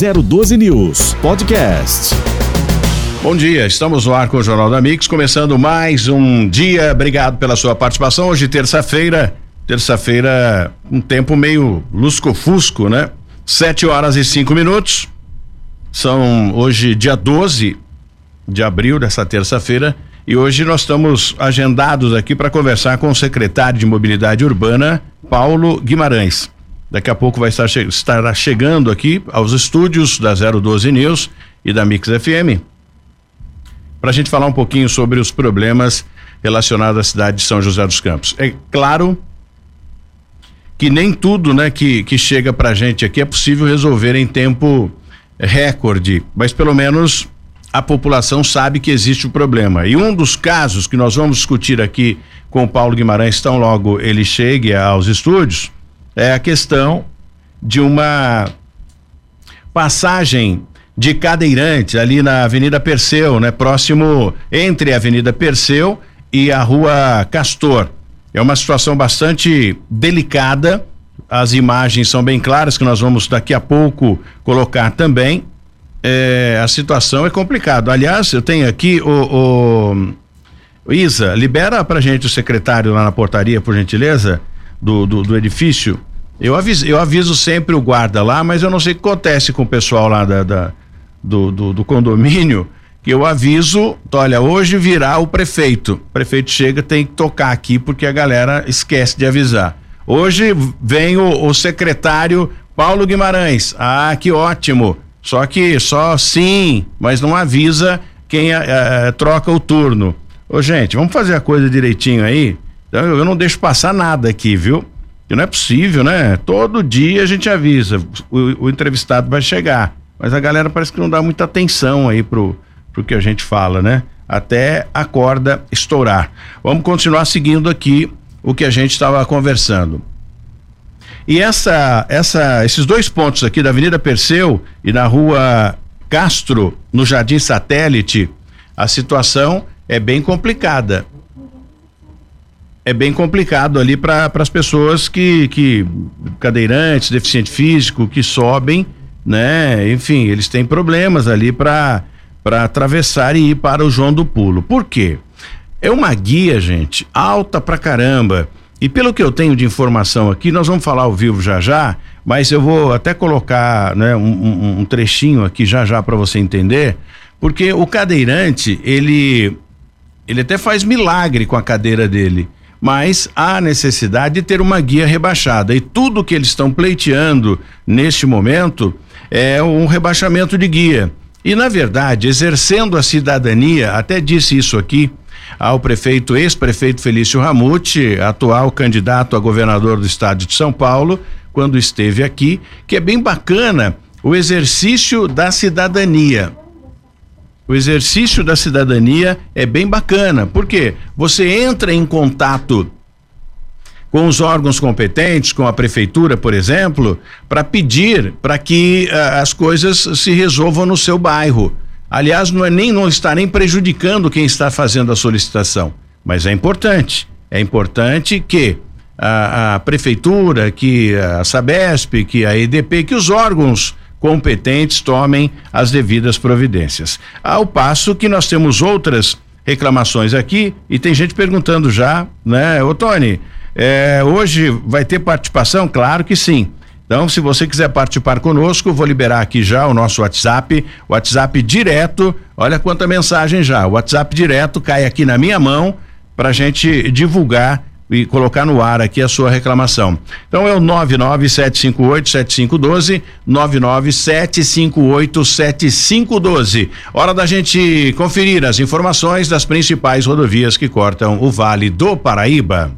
012 News Podcast. Bom dia, estamos no ar com o Jornal da Mix, começando mais um dia. Obrigado pela sua participação. Hoje, terça-feira, terça-feira, um tempo meio lusco-fusco, né? Sete horas e cinco minutos. São hoje dia 12 de abril dessa terça-feira e hoje nós estamos agendados aqui para conversar com o secretário de Mobilidade Urbana, Paulo Guimarães. Daqui a pouco vai estar che estará chegando aqui aos estúdios da 012 News e da Mix FM para a gente falar um pouquinho sobre os problemas relacionados à cidade de São José dos Campos. É claro que nem tudo, né, que que chega para a gente aqui é possível resolver em tempo recorde, mas pelo menos a população sabe que existe o problema. E um dos casos que nós vamos discutir aqui com o Paulo Guimarães, tão logo ele chegue aos estúdios, é a questão de uma passagem de cadeirante ali na Avenida Perseu, né? Próximo entre a Avenida Perseu e a Rua Castor. É uma situação bastante delicada. As imagens são bem claras que nós vamos daqui a pouco colocar também é, a situação é complicada. Aliás, eu tenho aqui o, o Isa, libera pra gente o secretário lá na portaria, por gentileza, do, do, do, edifício. Eu aviso, eu aviso sempre o guarda lá, mas eu não sei o que acontece com o pessoal lá da, da do, do, do, condomínio, que eu aviso, olha, hoje virá o prefeito. O prefeito chega, tem que tocar aqui, porque a galera esquece de avisar. Hoje vem o, o secretário Paulo Guimarães. Ah, que ótimo só que só sim, mas não avisa quem é, troca o turno. Ô, gente, vamos fazer a coisa direitinho aí. Eu, eu não deixo passar nada aqui, viu? Que não é possível, né? Todo dia a gente avisa, o, o, entrevistado vai chegar. Mas a galera parece que não dá muita atenção aí pro, pro que a gente fala, né? Até a corda estourar. Vamos continuar seguindo aqui o que a gente estava conversando. E essa, essa, esses dois pontos aqui da Avenida Perseu e na Rua Castro, no Jardim Satélite, a situação é bem complicada. É bem complicado ali para as pessoas que, que cadeirantes, deficiente físico, que sobem, né? Enfim, eles têm problemas ali para para atravessar e ir para o João do Pulo. Por quê? É uma guia, gente, alta pra caramba. E pelo que eu tenho de informação aqui, nós vamos falar ao vivo já já, mas eu vou até colocar né, um, um, um trechinho aqui já já para você entender, porque o cadeirante, ele, ele até faz milagre com a cadeira dele, mas há necessidade de ter uma guia rebaixada. E tudo que eles estão pleiteando neste momento é um rebaixamento de guia. E, na verdade, exercendo a cidadania, até disse isso aqui, ao prefeito, ex-prefeito Felício Ramute, atual candidato a governador do estado de São Paulo, quando esteve aqui, que é bem bacana o exercício da cidadania. O exercício da cidadania é bem bacana, porque você entra em contato com os órgãos competentes, com a prefeitura, por exemplo, para pedir para que uh, as coisas se resolvam no seu bairro. Aliás, não é nem não está nem prejudicando quem está fazendo a solicitação, mas é importante. É importante que a, a prefeitura, que a Sabesp, que a EDP, que os órgãos competentes tomem as devidas providências. Ao passo que nós temos outras reclamações aqui e tem gente perguntando já, né, ô Tony, é, hoje vai ter participação? Claro que sim. Então, se você quiser participar conosco, vou liberar aqui já o nosso WhatsApp, WhatsApp direto. Olha quanta mensagem já. O WhatsApp direto cai aqui na minha mão para gente divulgar e colocar no ar aqui a sua reclamação. Então é o 997587512, 997587512. Hora da gente conferir as informações das principais rodovias que cortam o Vale do Paraíba.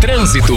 Trânsito.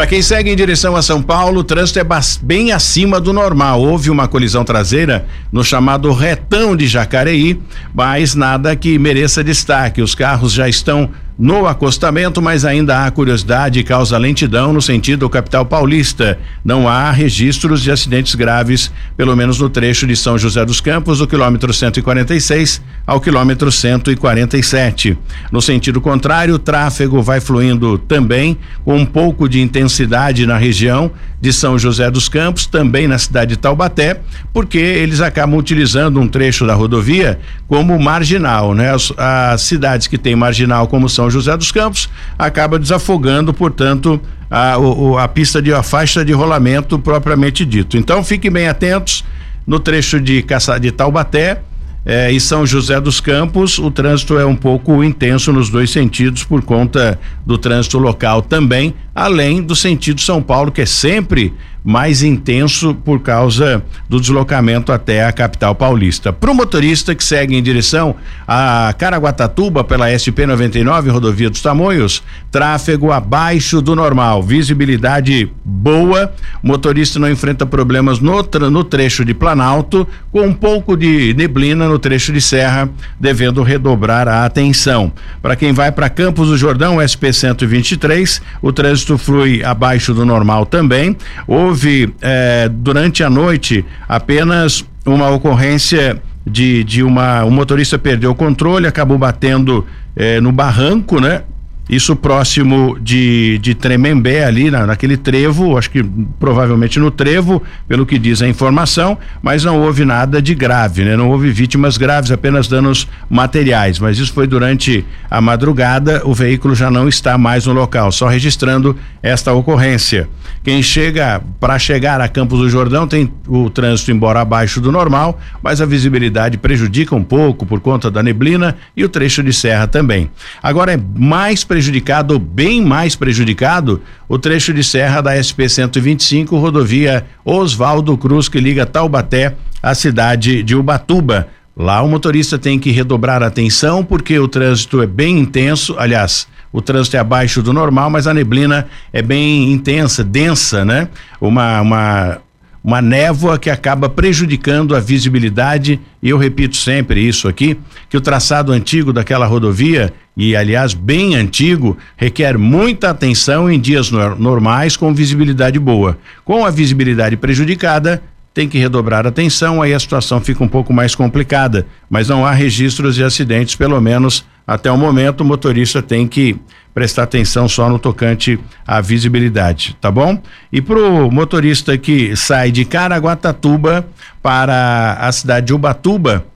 Para quem segue em direção a São Paulo, o trânsito é bem acima do normal. Houve uma colisão traseira no chamado retão de Jacareí, mas nada que mereça destaque. Os carros já estão no acostamento, mas ainda há curiosidade e causa lentidão no sentido capital paulista. Não há registros de acidentes graves, pelo menos no trecho de São José dos Campos, do quilômetro 146 ao quilômetro 147. No sentido contrário, o tráfego vai fluindo também com um pouco de intensidade na região de São José dos Campos, também na cidade de Taubaté, porque eles acabam utilizando um trecho da rodovia como marginal, né? As, as cidades que têm marginal como São José dos Campos acaba desafogando, portanto, a, o, a pista de a faixa de rolamento propriamente dito. Então fiquem bem atentos no trecho de Caça, de Taubaté é, e São José dos Campos, o trânsito é um pouco intenso nos dois sentidos por conta do trânsito local também, além do sentido São Paulo, que é sempre mais intenso por causa do deslocamento até a capital paulista. Para o motorista que segue em direção a Caraguatatuba pela SP 99, rodovia dos Tamoios, tráfego abaixo do normal, visibilidade boa, motorista não enfrenta problemas no, no trecho de Planalto, com um pouco de neblina no trecho de Serra, devendo redobrar a atenção. Para quem vai para Campos do Jordão, SP 123, o trânsito flui abaixo do normal também. O houve eh, durante a noite apenas uma ocorrência de, de uma um motorista perdeu o controle, acabou batendo eh, no barranco, né? Isso próximo de, de Tremembé, ali na, naquele trevo, acho que provavelmente no trevo, pelo que diz a informação, mas não houve nada de grave, né? Não houve vítimas graves, apenas danos materiais. Mas isso foi durante a madrugada, o veículo já não está mais no local, só registrando esta ocorrência. Quem chega para chegar a Campos do Jordão tem o trânsito embora abaixo do normal, mas a visibilidade prejudica um pouco por conta da neblina e o trecho de serra também. Agora é mais prejudicado prejudicado, bem mais prejudicado, o trecho de serra da SP 125, rodovia Oswaldo Cruz, que liga Taubaté à cidade de Ubatuba. Lá o motorista tem que redobrar a atenção porque o trânsito é bem intenso, aliás, o trânsito é abaixo do normal, mas a neblina é bem intensa, densa, né? Uma, uma uma névoa que acaba prejudicando a visibilidade, e eu repito sempre isso aqui, que o traçado antigo daquela rodovia, e aliás bem antigo, requer muita atenção em dias normais com visibilidade boa. Com a visibilidade prejudicada, tem que redobrar atenção, aí a situação fica um pouco mais complicada, mas não há registros de acidentes, pelo menos até o momento, o motorista tem que prestar atenção só no tocante à visibilidade, tá bom? E pro motorista que sai de Caraguatatuba para a cidade de Ubatuba,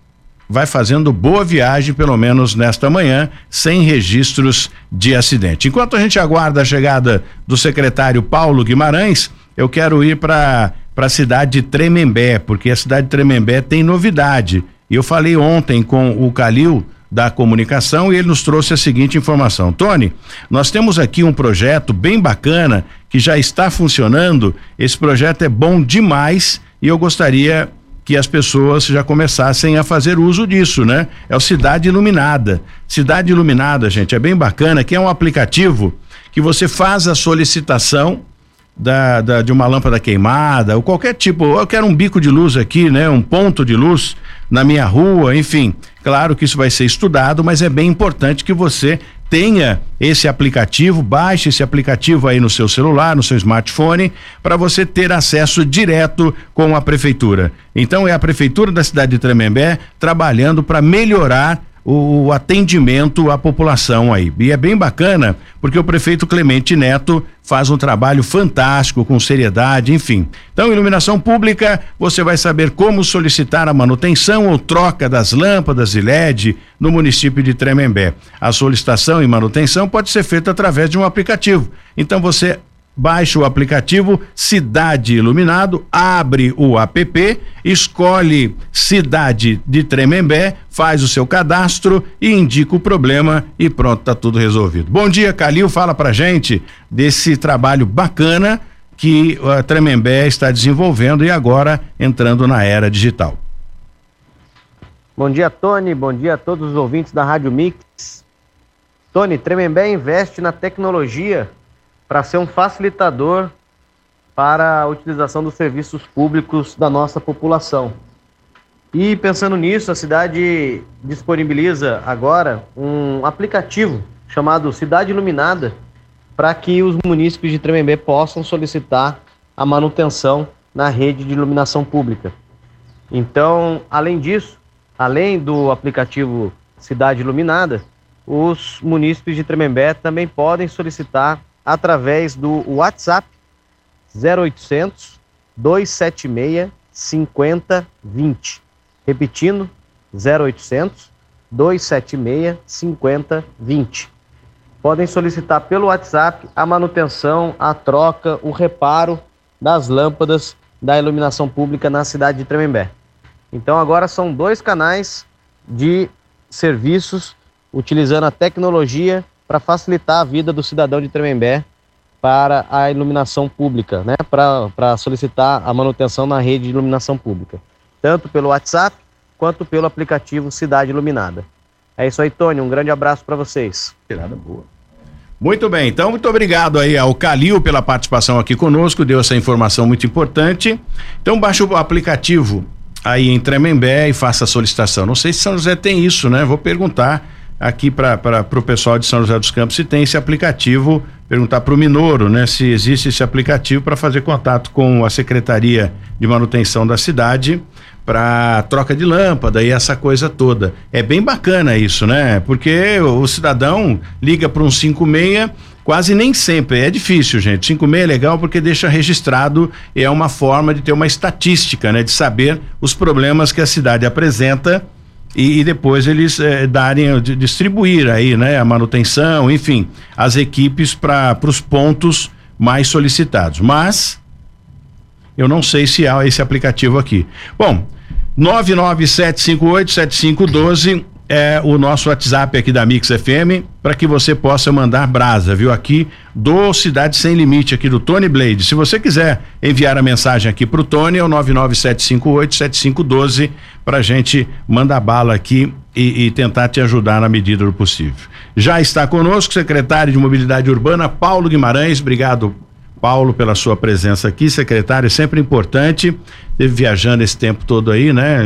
vai fazendo boa viagem, pelo menos nesta manhã, sem registros de acidente. Enquanto a gente aguarda a chegada do secretário Paulo Guimarães, eu quero ir para a cidade de Tremembé, porque a cidade de Tremembé tem novidade. Eu falei ontem com o Calil da comunicação e ele nos trouxe a seguinte informação. Tony, nós temos aqui um projeto bem bacana que já está funcionando. Esse projeto é bom demais e eu gostaria que as pessoas já começassem a fazer uso disso, né? É o Cidade Iluminada. Cidade Iluminada, gente, é bem bacana, que é um aplicativo que você faz a solicitação da, da, de uma lâmpada queimada ou qualquer tipo, eu quero um bico de luz aqui, né? Um ponto de luz na minha rua, enfim. Claro que isso vai ser estudado, mas é bem importante que você tenha esse aplicativo, baixe esse aplicativo aí no seu celular, no seu smartphone, para você ter acesso direto com a prefeitura. Então é a prefeitura da cidade de Tremembé trabalhando para melhorar o, atendimento à população aí. E é bem bacana, porque o prefeito Clemente Neto faz um trabalho fantástico, com seriedade, enfim. Então, iluminação pública, você vai saber como solicitar a manutenção ou troca das lâmpadas de LED no município de Tremembé. A solicitação e manutenção pode ser feita através de um aplicativo. Então, você Baixe o aplicativo Cidade Iluminado, abre o app, escolhe Cidade de Tremembé, faz o seu cadastro e indica o problema e pronto, tá tudo resolvido. Bom dia, Calil, fala pra gente desse trabalho bacana que a Tremembé está desenvolvendo e agora entrando na era digital. Bom dia, Tony. Bom dia a todos os ouvintes da Rádio Mix. Tony, Tremembé investe na tecnologia para ser um facilitador para a utilização dos serviços públicos da nossa população. E pensando nisso, a cidade disponibiliza agora um aplicativo chamado Cidade Iluminada, para que os munícipes de Tremembé possam solicitar a manutenção na rede de iluminação pública. Então, além disso, além do aplicativo Cidade Iluminada, os munícipes de Tremembé também podem solicitar através do WhatsApp 0800 276 5020. Repetindo, 0800 276 5020. Podem solicitar pelo WhatsApp a manutenção, a troca, o reparo das lâmpadas da iluminação pública na cidade de Tremembé. Então agora são dois canais de serviços utilizando a tecnologia para facilitar a vida do cidadão de Tremembé para a iluminação pública, né? para solicitar a manutenção na rede de iluminação pública, tanto pelo WhatsApp quanto pelo aplicativo Cidade Iluminada. É isso aí, Tony. Um grande abraço para vocês. Tirada boa. Muito bem, então muito obrigado aí ao Calil pela participação aqui conosco, deu essa informação muito importante. Então baixe o aplicativo aí em Tremembé e faça a solicitação. Não sei se São José tem isso, né? Vou perguntar aqui para o pessoal de São José dos Campos se tem esse aplicativo, perguntar para o Minoro, né, se existe esse aplicativo para fazer contato com a Secretaria de Manutenção da cidade para troca de lâmpada e essa coisa toda. É bem bacana isso, né? Porque o cidadão liga para um 56 quase nem sempre. É difícil, gente. 56 é legal porque deixa registrado e é uma forma de ter uma estatística, né? De saber os problemas que a cidade apresenta e, e depois eles eh, darem, distribuir aí, né? A manutenção, enfim, as equipes para os pontos mais solicitados. Mas eu não sei se há esse aplicativo aqui. Bom, 997587512 é o nosso WhatsApp aqui da Mix FM para que você possa mandar brasa, viu? Aqui do Cidade Sem Limite, aqui do Tony Blade. Se você quiser enviar a mensagem aqui para o Tony, é o 997587512 para a gente mandar bala aqui e, e, tentar te ajudar na medida do possível. Já está conosco o secretário de Mobilidade Urbana, Paulo Guimarães. Obrigado, Paulo, pela sua presença aqui, secretário, sempre importante. Teve viajando esse tempo todo aí, né?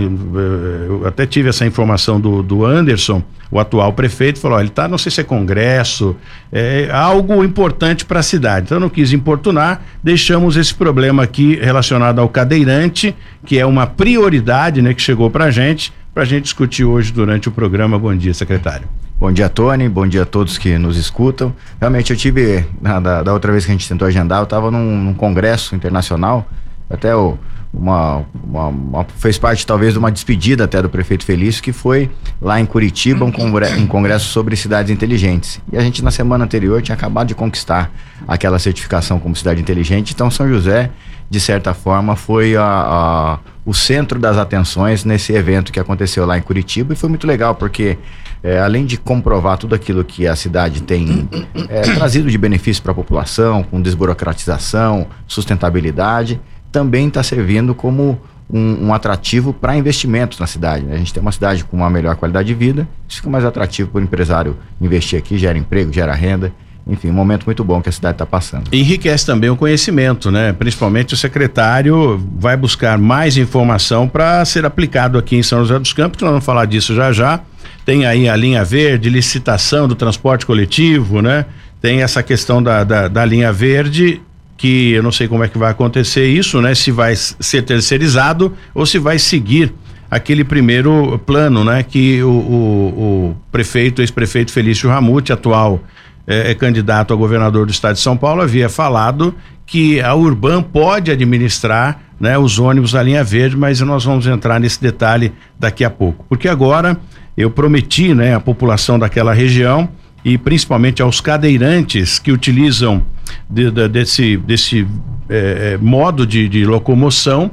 Eu até tive essa informação do, do Anderson, o atual prefeito, falou: ó, ele tá, não sei se é congresso, é algo importante para a cidade. Então, não quis importunar, deixamos esse problema aqui relacionado ao cadeirante, que é uma prioridade, né, que chegou para a gente, para a gente discutir hoje durante o programa. Bom dia, secretário. Bom dia, Tony. Bom dia a todos que nos escutam. Realmente, eu tive, na, da, da, outra vez que a gente tentou agendar, eu estava num, num, congresso internacional, até o, uma, uma, uma, fez parte talvez de uma despedida até do prefeito Felício, que foi lá em Curitiba, um, congresso, um congresso sobre cidades inteligentes. E a gente, na semana anterior, tinha acabado de conquistar aquela certificação como cidade inteligente. Então, São José, de certa forma, foi a, a o centro das atenções nesse evento que aconteceu lá em Curitiba e foi muito legal porque é, além de comprovar tudo aquilo que a cidade tem é, trazido de benefício para a população, com desburocratização, sustentabilidade, também está servindo como um, um atrativo para investimentos na cidade. Né? A gente tem uma cidade com uma melhor qualidade de vida, isso fica mais atrativo para o empresário investir aqui, gera emprego, gera renda enfim, um momento muito bom que a cidade está passando. Enriquece também o conhecimento, né? Principalmente o secretário vai buscar mais informação para ser aplicado aqui em São José dos Campos, nós vamos falar disso já já. Tem aí a linha verde, licitação do transporte coletivo, né? Tem essa questão da, da, da linha verde que eu não sei como é que vai acontecer isso, né? Se vai ser terceirizado ou se vai seguir aquele primeiro plano, né? Que o, o, o prefeito, ex-prefeito Felício Ramute, atual é, é, candidato a governador do estado de São Paulo, havia falado que a Urban pode administrar né, os ônibus da linha verde, mas nós vamos entrar nesse detalhe daqui a pouco. Porque agora eu prometi né, à população daquela região e principalmente aos cadeirantes que utilizam de, de, desse, desse é, modo de, de locomoção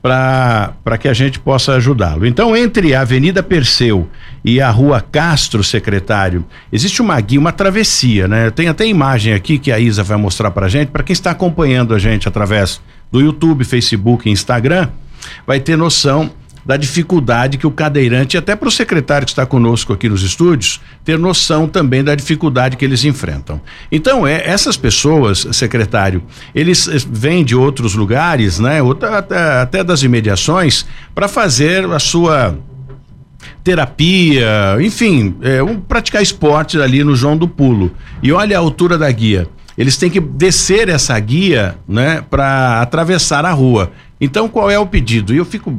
para que a gente possa ajudá-lo. Então, entre a Avenida Perseu e a Rua Castro, secretário, existe uma guia, uma travessia, né? Tem até imagem aqui que a Isa vai mostrar para gente, para quem está acompanhando a gente através do YouTube, Facebook Instagram, vai ter noção da dificuldade que o cadeirante, até para o secretário que está conosco aqui nos estúdios, ter noção também da dificuldade que eles enfrentam. Então, é, essas pessoas, secretário, eles eh, vêm de outros lugares, né? Até das imediações, para fazer a sua terapia, enfim, é, um, praticar esporte ali no João do Pulo. E olha a altura da guia. Eles têm que descer essa guia, né, para atravessar a rua. Então, qual é o pedido? E eu fico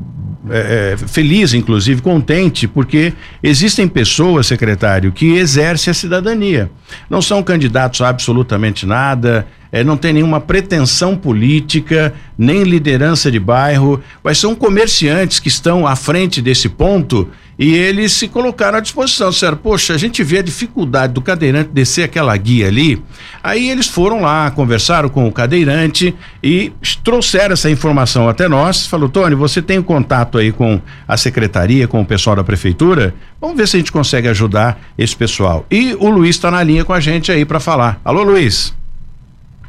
é, é, feliz, inclusive, contente, porque existem pessoas, secretário, que exercem a cidadania. Não são candidatos a absolutamente nada, é, não tem nenhuma pretensão política, nem liderança de bairro, mas são comerciantes que estão à frente desse ponto e eles se colocaram à disposição. Disseram, poxa, a gente vê a dificuldade do cadeirante descer aquela guia ali. Aí eles foram lá, conversaram com o cadeirante e trouxeram essa informação até nós. Falou, Tony, você tem um contato aí com a secretaria, com o pessoal da prefeitura? Vamos ver se a gente consegue ajudar esse pessoal. E o Luiz está na linha com a gente aí para falar. Alô, Luiz.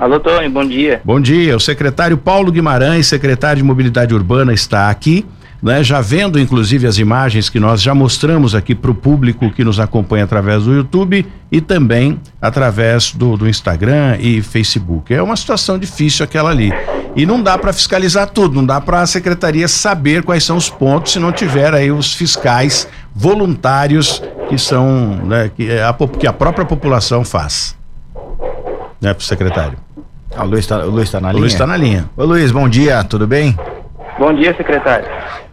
Alô, Tony, bom dia. Bom dia. O secretário Paulo Guimarães, secretário de Mobilidade Urbana, está aqui né? Já vendo inclusive as imagens que nós já mostramos aqui para o público que nos acompanha através do YouTube e também através do, do Instagram e Facebook. É uma situação difícil aquela ali. E não dá para fiscalizar tudo, não dá para a secretaria saber quais são os pontos se não tiver aí os fiscais voluntários que são, né, que, é a, que a própria população faz. Né, secretário. Ah, o Luiz está tá na linha? O Luiz está na linha. Ô Luiz, bom dia, tudo bem? Bom dia, secretário.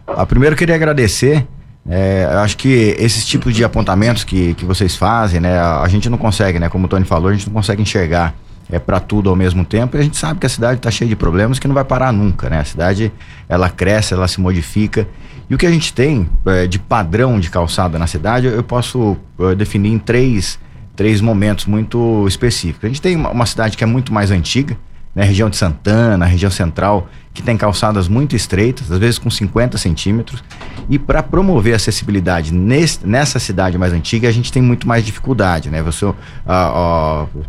Ah, primeiro queria agradecer. É, acho que esses tipos de apontamentos que, que vocês fazem, né, a, a gente não consegue, né, como o Tony falou, a gente não consegue enxergar é para tudo ao mesmo tempo e a gente sabe que a cidade está cheia de problemas que não vai parar nunca, né? A cidade ela cresce, ela se modifica e o que a gente tem é, de padrão de calçada na cidade eu posso é, definir em três, três momentos muito específicos. A gente tem uma, uma cidade que é muito mais antiga, né? Região de Santana, região central, que tem calçadas muito estreitas, às vezes com 50 centímetros. E para promover acessibilidade nesse, nessa cidade mais antiga, a gente tem muito mais dificuldade, né? Você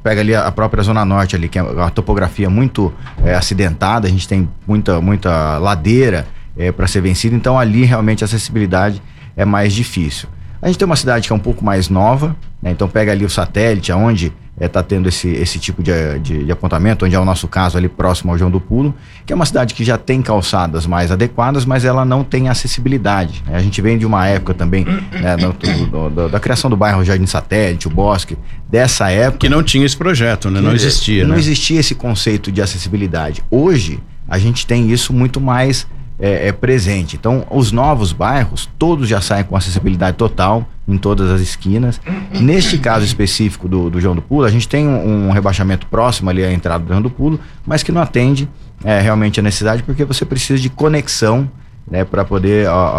pega ali a própria Zona Norte ali, que é uma topografia muito é, acidentada, a gente tem muita, muita ladeira é, para ser vencida, então ali realmente a acessibilidade é mais difícil. A gente tem uma cidade que é um pouco mais nova, né? então pega ali o satélite, aonde está é, tá tendo esse, esse tipo de, de, de, apontamento, onde é o nosso caso ali próximo ao João do Pulo, que é uma cidade que já tem calçadas mais adequadas, mas ela não tem acessibilidade. Né? A gente vem de uma época também né, do, do, do, da criação do bairro Jardim Satélite, o Bosque, dessa época. Que não tinha esse projeto, né? Não existia. Não né? existia esse conceito de acessibilidade. Hoje, a gente tem isso muito mais é, é, presente. Então, os novos bairros, todos já saem com acessibilidade total em todas as esquinas. Neste caso específico do, do João do Pulo, a gente tem um, um, rebaixamento próximo ali à entrada do João do Pulo, mas que não atende é, realmente a necessidade, porque você precisa de conexão né, para poder, ó,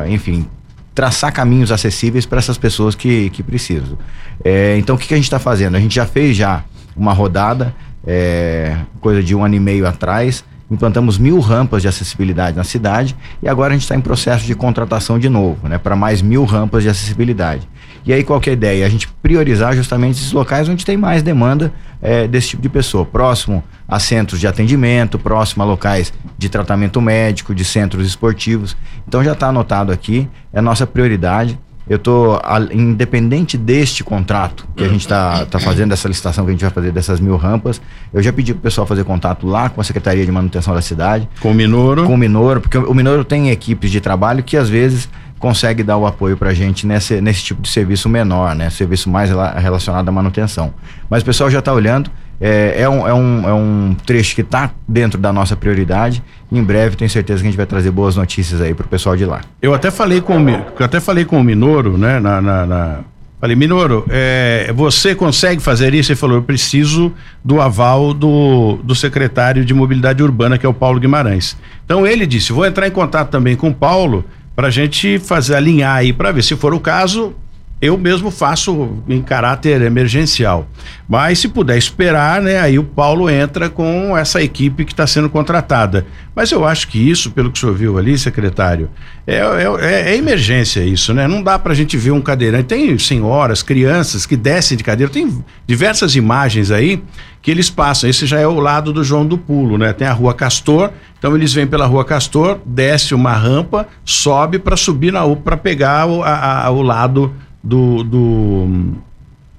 ó, enfim, traçar caminhos acessíveis para essas pessoas que, que precisam. É, então, o que, que a gente está fazendo? A gente já fez já uma rodada, é, coisa de um ano e meio atrás, implantamos mil rampas de acessibilidade na cidade e agora a gente está em processo de contratação de novo, né, para mais mil rampas de acessibilidade. E aí qual que é a ideia? A gente priorizar justamente esses locais onde tem mais demanda é, desse tipo de pessoa, próximo a centros de atendimento, próximo a locais de tratamento médico, de centros esportivos. Então já está anotado aqui, é nossa prioridade. Eu tô independente deste contrato que a gente está tá fazendo, dessa licitação que a gente vai fazer dessas mil rampas, eu já pedi pro pessoal fazer contato lá com a Secretaria de Manutenção da cidade. Com o Minoro? Com o Minoro, porque o Minoro tem equipes de trabalho que às vezes consegue dar o apoio para a gente nesse, nesse tipo de serviço menor, né? Serviço mais relacionado à manutenção. Mas o pessoal já está olhando, é, é, um, é, um, é um trecho que está dentro da nossa prioridade. Em breve, tenho certeza que a gente vai trazer boas notícias aí para o pessoal de lá. Eu até falei com, eu até falei com o Minoro, né? Na, na, na... Falei, Minoro, é, você consegue fazer isso? Ele falou, eu preciso do aval do, do secretário de Mobilidade Urbana, que é o Paulo Guimarães. Então ele disse, vou entrar em contato também com o Paulo para a gente fazer alinhar aí para ver se for o caso eu mesmo faço em caráter emergencial. Mas se puder esperar, né, aí o Paulo entra com essa equipe que está sendo contratada. Mas eu acho que isso, pelo que o senhor viu ali, secretário, é, é, é emergência isso, né? Não dá para a gente ver um cadeirante. Tem senhoras, crianças que descem de cadeira, tem diversas imagens aí que eles passam. Esse já é o lado do João do Pulo, né? Tem a Rua Castor, então eles vêm pela Rua Castor, desce uma rampa, sobe para subir na para pegar o, a, a, o lado do, do,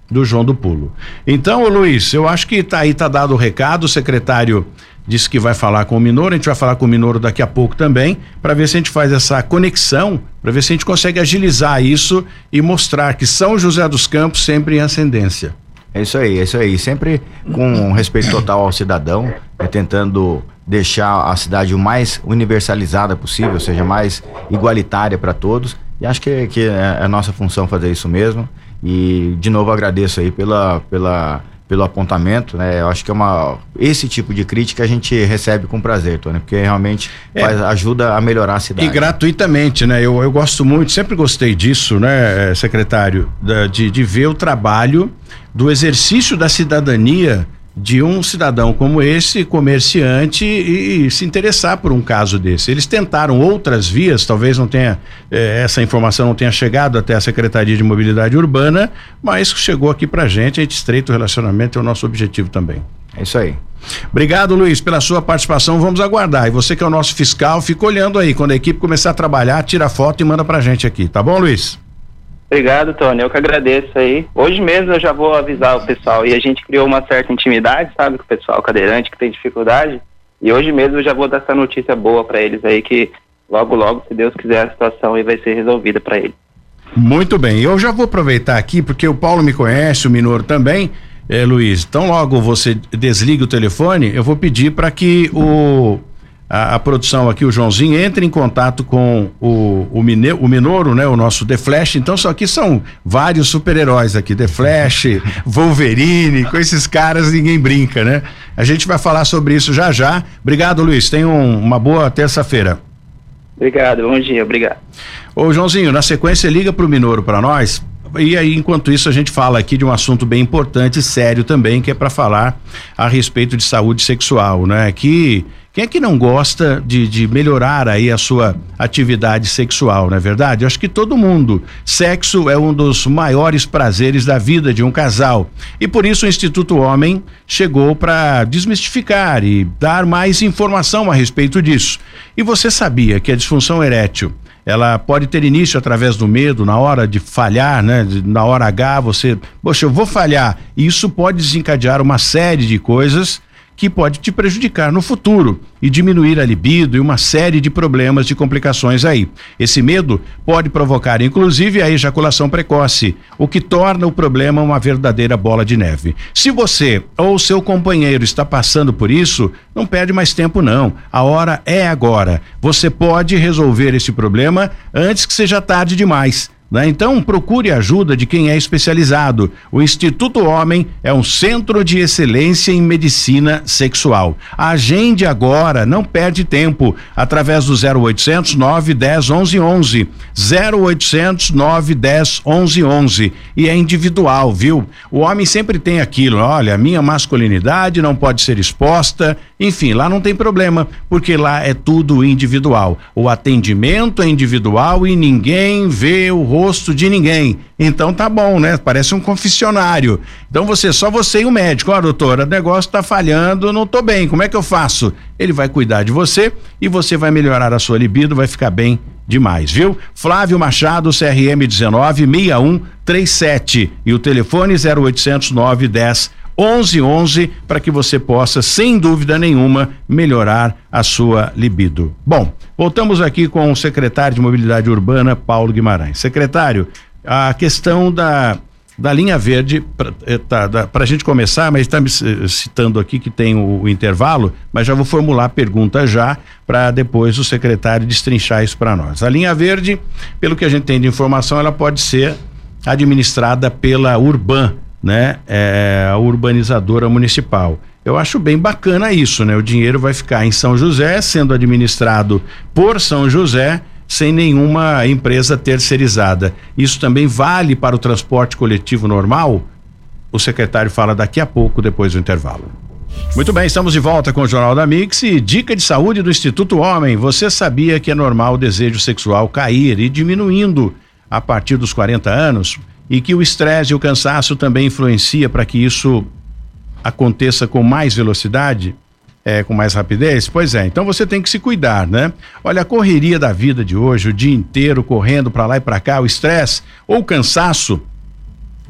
do João do Pulo. Então, Luiz, eu acho que tá aí tá dado o recado, o secretário disse que vai falar com o Minoro, a gente vai falar com o Minoro daqui a pouco também, para ver se a gente faz essa conexão, para ver se a gente consegue agilizar isso e mostrar que São José dos Campos sempre em ascendência. É isso aí, é isso aí. Sempre com respeito total ao cidadão, né, tentando deixar a cidade o mais universalizada possível, ou seja, mais igualitária para todos. E acho que, que é, é a nossa função fazer isso mesmo. E de novo agradeço aí pela, pela, pelo apontamento, né? Eu acho que é uma esse tipo de crítica a gente recebe com prazer, Tony, porque realmente é. faz, ajuda a melhorar a cidade. E gratuitamente, né? Eu, eu gosto muito, sempre gostei disso, né, secretário, de, de ver o trabalho do exercício da cidadania de um cidadão como esse, comerciante, e, e, se interessar por um caso desse. Eles tentaram outras vias, talvez não tenha eh, essa informação não tenha chegado até a Secretaria de Mobilidade Urbana, mas chegou aqui pra gente, a gente estreita o relacionamento, é o nosso objetivo também. É isso aí. Obrigado, Luiz, pela sua participação. Vamos aguardar. E você que é o nosso fiscal, fica olhando aí. Quando a equipe começar a trabalhar, tira foto e manda pra gente aqui. Tá bom, Luiz? Obrigado, Tony. Eu que agradeço aí. Hoje mesmo eu já vou avisar o pessoal. E a gente criou uma certa intimidade, sabe, com o pessoal cadeirante que tem dificuldade. E hoje mesmo eu já vou dar essa notícia boa para eles aí que logo, logo, se Deus quiser, a situação aí vai ser resolvida para eles. Muito bem. Eu já vou aproveitar aqui, porque o Paulo me conhece, o Minoro também, é, Luiz. Então, logo você desliga o telefone, eu vou pedir para que o a, a, produção aqui, o Joãozinho, entre em contato com o, o, Mine, o Minoro, né? O nosso The Flash. Então, só aqui são vários super-heróis aqui, The Flash, Wolverine, com esses caras ninguém brinca, né? A gente vai falar sobre isso já já. Obrigado, Luiz. Tenha um, uma boa terça-feira. Obrigado, bom dia, obrigado. Ô, Joãozinho, na sequência, liga pro Minoro para nós e aí, enquanto isso, a gente fala aqui de um assunto bem importante e sério também, que é para falar a respeito de saúde sexual, né? Que quem é que não gosta de, de melhorar aí a sua atividade sexual, não é verdade? Eu acho que todo mundo. Sexo é um dos maiores prazeres da vida de um casal. E por isso o Instituto Homem chegou para desmistificar e dar mais informação a respeito disso. E você sabia que a disfunção erétil ela pode ter início através do medo, na hora de falhar, né? Na hora H, você, poxa, eu vou falhar. E isso pode desencadear uma série de coisas que pode te prejudicar no futuro e diminuir a libido e uma série de problemas de complicações aí. Esse medo pode provocar inclusive a ejaculação precoce, o que torna o problema uma verdadeira bola de neve. Se você ou seu companheiro está passando por isso, não perde mais tempo não. A hora é agora. Você pode resolver esse problema antes que seja tarde demais. Né? Então, procure ajuda de quem é especializado. O Instituto Homem é um centro de excelência em medicina sexual. Agende agora, não perde tempo, através do 0800 910 1111. 0800 910 1111. E é individual, viu? O homem sempre tem aquilo, olha, minha masculinidade não pode ser exposta. Enfim, lá não tem problema, porque lá é tudo individual. O atendimento é individual e ninguém vê o rosto de ninguém. Então tá bom, né? Parece um confessionário. Então você, só você e o médico, ó, oh, doutora, o negócio tá falhando, não tô bem, como é que eu faço? Ele vai cuidar de você e você vai melhorar a sua libido, vai ficar bem demais, viu? Flávio Machado, CRM 19 6137 e o telefone 0800 910 1111 para que você possa, sem dúvida nenhuma, melhorar a sua libido. Bom, voltamos aqui com o secretário de Mobilidade Urbana, Paulo Guimarães. Secretário, a questão da da linha verde para eh, tá, a gente começar, mas está me citando aqui que tem o, o, intervalo, mas já vou formular a pergunta já para depois o secretário destrinchar isso para nós. A linha verde, pelo que a gente tem de informação, ela pode ser administrada pela Urban, né, é, a urbanizadora municipal. Eu acho bem bacana isso, né? O dinheiro vai ficar em São José, sendo administrado por São José, sem nenhuma empresa terceirizada. Isso também vale para o transporte coletivo normal? O secretário fala daqui a pouco, depois do intervalo. Muito bem, estamos de volta com o Jornal da Mix e dica de saúde do Instituto Homem. Você sabia que é normal o desejo sexual cair e diminuindo a partir dos 40 anos? E que o estresse e o cansaço também influencia para que isso aconteça com mais velocidade, é, com mais rapidez? Pois é, então você tem que se cuidar, né? Olha, a correria da vida de hoje, o dia inteiro correndo para lá e para cá, o estresse ou o cansaço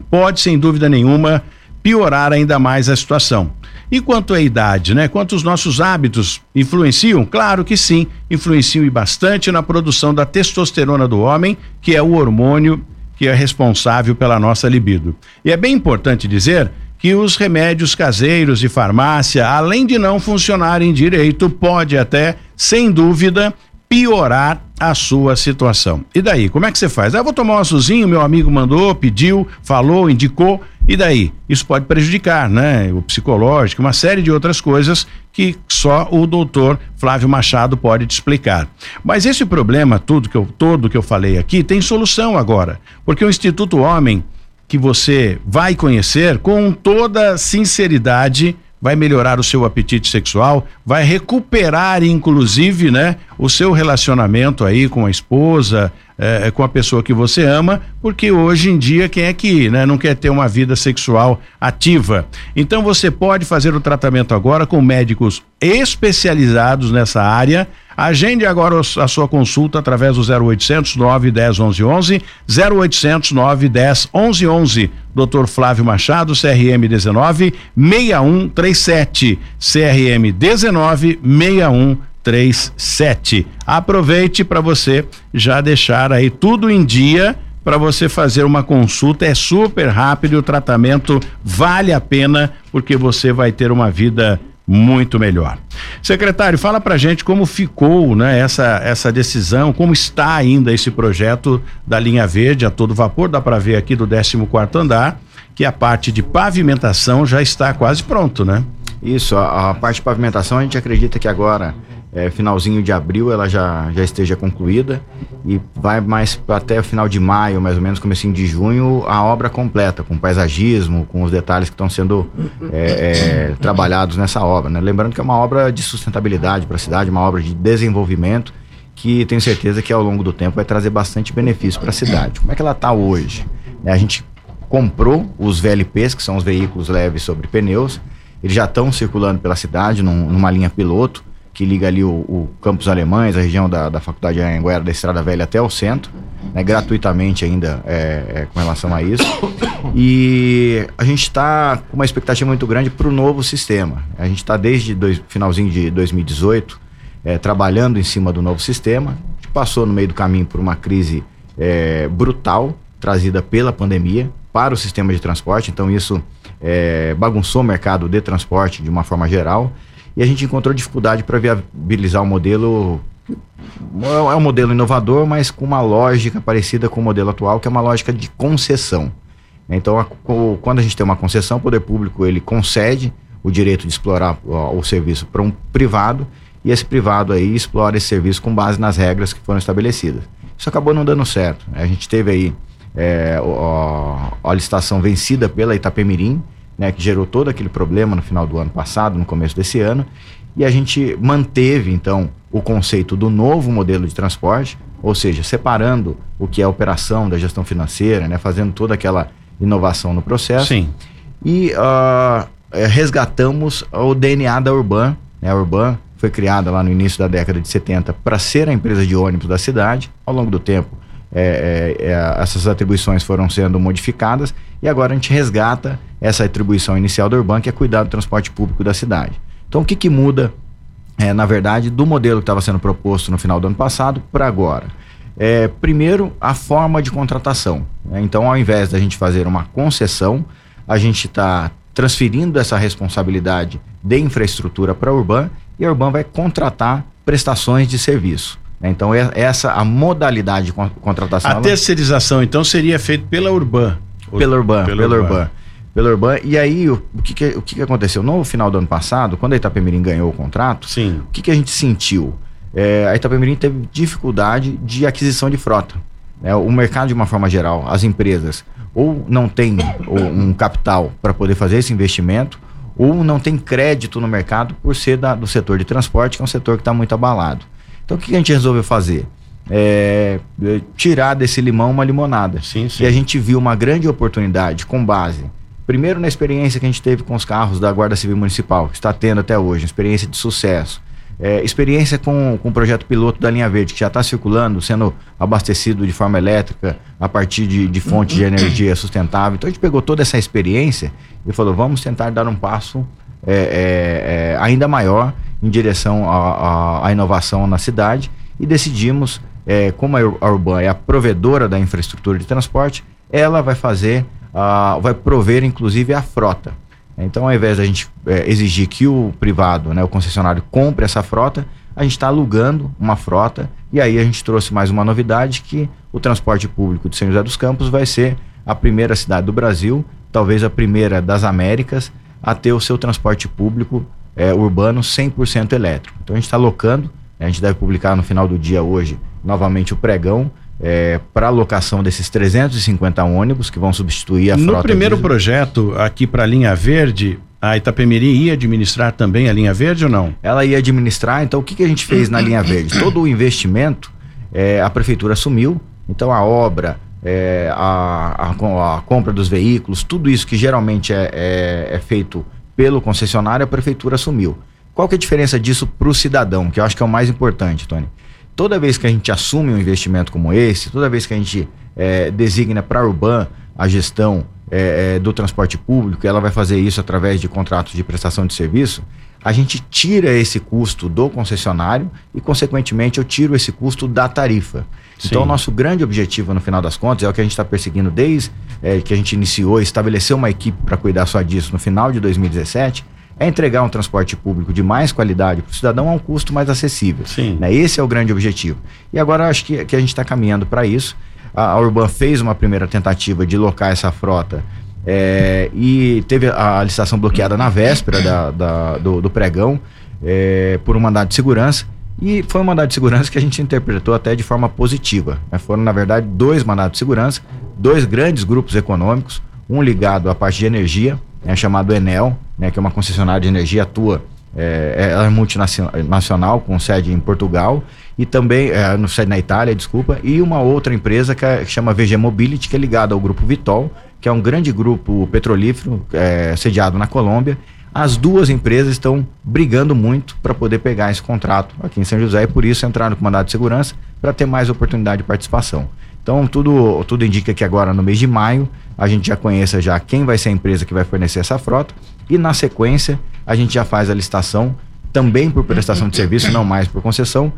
pode, sem dúvida nenhuma, piorar ainda mais a situação. E quanto à idade, né? Quanto os nossos hábitos influenciam? Claro que sim, influenciam e bastante na produção da testosterona do homem, que é o hormônio que é responsável pela nossa libido. E é bem importante dizer que os remédios caseiros de farmácia, além de não funcionarem direito, pode até, sem dúvida, piorar a sua situação. E daí, como é que você faz? Ah, vou tomar um azulzinho, meu amigo mandou, pediu, falou, indicou, e daí? Isso pode prejudicar, né? O psicológico, uma série de outras coisas que só o doutor Flávio Machado pode te explicar. Mas esse problema tudo que eu, todo que eu falei aqui tem solução agora, porque o Instituto Homem que você vai conhecer com toda sinceridade vai melhorar o seu apetite sexual, vai recuperar, inclusive, né, o seu relacionamento aí com a esposa, é, com a pessoa que você ama, porque hoje em dia quem é que né, não quer ter uma vida sexual ativa? Então você pode fazer o tratamento agora com médicos especializados nessa área. Agende agora a sua consulta através do 0800 910 11 11, 0800 910 11 11. Dr. Flávio Machado, CRM 19 6137, CRM 19 6137. Aproveite para você já deixar aí tudo em dia para você fazer uma consulta. É super rápido, o tratamento vale a pena porque você vai ter uma vida muito melhor. Secretário, fala pra gente como ficou, né, essa essa decisão, como está ainda esse projeto da linha verde a todo vapor, dá para ver aqui do 14 quarto andar, que a parte de pavimentação já está quase pronto, né? Isso, a, a parte de pavimentação a gente acredita que agora é, finalzinho de abril ela já, já esteja concluída e vai mais até o final de maio, mais ou menos, comecinho de junho, a obra completa, com paisagismo, com os detalhes que estão sendo é, é, trabalhados nessa obra. Né? Lembrando que é uma obra de sustentabilidade para a cidade, uma obra de desenvolvimento que tenho certeza que ao longo do tempo vai trazer bastante benefício para a cidade. Como é que ela está hoje? É, a gente comprou os VLPs, que são os veículos leves sobre pneus, eles já estão circulando pela cidade num, numa linha piloto que liga ali o, o Campos Alemães, a região da, da Faculdade de Anhanguera, da Estrada Velha até o centro, né, gratuitamente ainda é, é, com relação a isso. E a gente está com uma expectativa muito grande para o novo sistema. A gente está desde finalzinho de 2018 é, trabalhando em cima do novo sistema. Gente passou no meio do caminho por uma crise é, brutal trazida pela pandemia para o sistema de transporte, então isso é, bagunçou o mercado de transporte de uma forma geral e a gente encontrou dificuldade para viabilizar o modelo. É um modelo inovador, mas com uma lógica parecida com o modelo atual, que é uma lógica de concessão. Então, a, quando a gente tem uma concessão, o poder público ele concede o direito de explorar o, o serviço para um privado e esse privado aí explora esse serviço com base nas regras que foram estabelecidas. Isso acabou não dando certo. A gente teve aí é, a, a licitação vencida pela Itapemirim, né, que gerou todo aquele problema no final do ano passado, no começo desse ano, e a gente manteve então o conceito do novo modelo de transporte, ou seja, separando o que é a operação da gestão financeira, né, fazendo toda aquela inovação no processo. Sim. E uh, resgatamos o DNA da Urban. Né, a Urban foi criada lá no início da década de 70 para ser a empresa de ônibus da cidade. Ao longo do tempo, é, é, é, essas atribuições foram sendo modificadas e agora a gente resgata essa atribuição inicial da Urban, que é cuidar do transporte público da cidade. Então, o que, que muda, é, na verdade, do modelo que estava sendo proposto no final do ano passado para agora? É, primeiro, a forma de contratação. Né? Então, ao invés da gente fazer uma concessão, a gente está transferindo essa responsabilidade de infraestrutura para a Urban e a Urban vai contratar prestações de serviço. Né? Então, é, essa a modalidade de contratação. A terceirização, então, seria feita pela Urban. Pela Urban, pela, pela Urban. Urban. Pela Urban. E aí, o, o, que, que, o que, que aconteceu? No final do ano passado, quando a Itapemirim ganhou o contrato, Sim. o que, que a gente sentiu? É, a Itapemirim teve dificuldade de aquisição de frota. É, o mercado, de uma forma geral, as empresas, ou não tem ou, um capital para poder fazer esse investimento, ou não tem crédito no mercado por ser da, do setor de transporte, que é um setor que está muito abalado. Então o que a gente resolveu fazer? É, é, tirar desse limão uma limonada. Sim, sim. E a gente viu uma grande oportunidade com base, primeiro na experiência que a gente teve com os carros da Guarda Civil Municipal, que está tendo até hoje, uma experiência de sucesso. É, experiência com, com o projeto piloto da linha verde, que já está circulando, sendo abastecido de forma elétrica a partir de, de fontes de energia sustentável. Então a gente pegou toda essa experiência e falou: vamos tentar dar um passo é, é, é ainda maior em direção à inovação na cidade e decidimos, é, como a Urban é a provedora da infraestrutura de transporte, ela vai fazer, vai prover inclusive a frota. Então, ao invés da gente é, exigir que o privado, né, o concessionário, compre essa frota, a gente está alugando uma frota e aí a gente trouxe mais uma novidade que o transporte público de São José dos Campos vai ser a primeira cidade do Brasil, talvez a primeira das Américas, a ter o seu transporte público é, urbano 100% elétrico. Então a gente está locando, a gente deve publicar no final do dia hoje novamente o pregão é, para locação desses 350 ônibus que vão substituir a no frota. No primeiro diesel. projeto aqui para a linha verde, a Itapemirim ia administrar também a linha verde ou não? Ela ia administrar, então o que, que a gente fez na linha verde? Todo o investimento é, a prefeitura assumiu, então a obra, é, a, a, a, compra dos veículos, tudo isso que geralmente é, é, é, feito pelo concessionário, a prefeitura assumiu. Qual que é a diferença disso para o cidadão, que eu acho que é o mais importante, Tony? Toda vez que a gente assume um investimento como esse, toda vez que a gente é, designa para a Urban a gestão é, do transporte público, ela vai fazer isso através de contratos de prestação de serviço, a gente tira esse custo do concessionário e, consequentemente, eu tiro esse custo da tarifa. Sim. Então, o nosso grande objetivo, no final das contas, é o que a gente está perseguindo desde é, que a gente iniciou, estabeleceu uma equipe para cuidar só disso no final de 2017, é entregar um transporte público de mais qualidade para o cidadão a um custo mais acessível. Sim. Né? Esse é o grande objetivo. E agora acho que, que a gente está caminhando para isso a, a Urban fez uma primeira tentativa de locar essa frota é, e teve a licitação bloqueada na véspera da, da do, do, pregão é, por um mandado de segurança. E foi um mandado de segurança que a gente interpretou até de forma positiva. Né? Foram, na verdade, dois mandados de segurança, dois grandes grupos econômicos, um ligado à parte de energia, né, chamado Enel, né, que é uma concessionária de energia, atua, é, é multinacional, com sede em Portugal, e também é, no sede na Itália, desculpa, e uma outra empresa que, é, que chama VG Mobility, que é ligada ao grupo Vitol, que é um grande grupo petrolífero é, sediado na Colômbia. As duas empresas estão brigando muito para poder pegar esse contrato aqui em São José e por isso entraram com mandado de segurança para ter mais oportunidade de participação. Então tudo, tudo indica que agora no mês de maio a gente já conheça já quem vai ser a empresa que vai fornecer essa frota e na sequência a gente já faz a licitação também por prestação de serviço, não mais por concessão,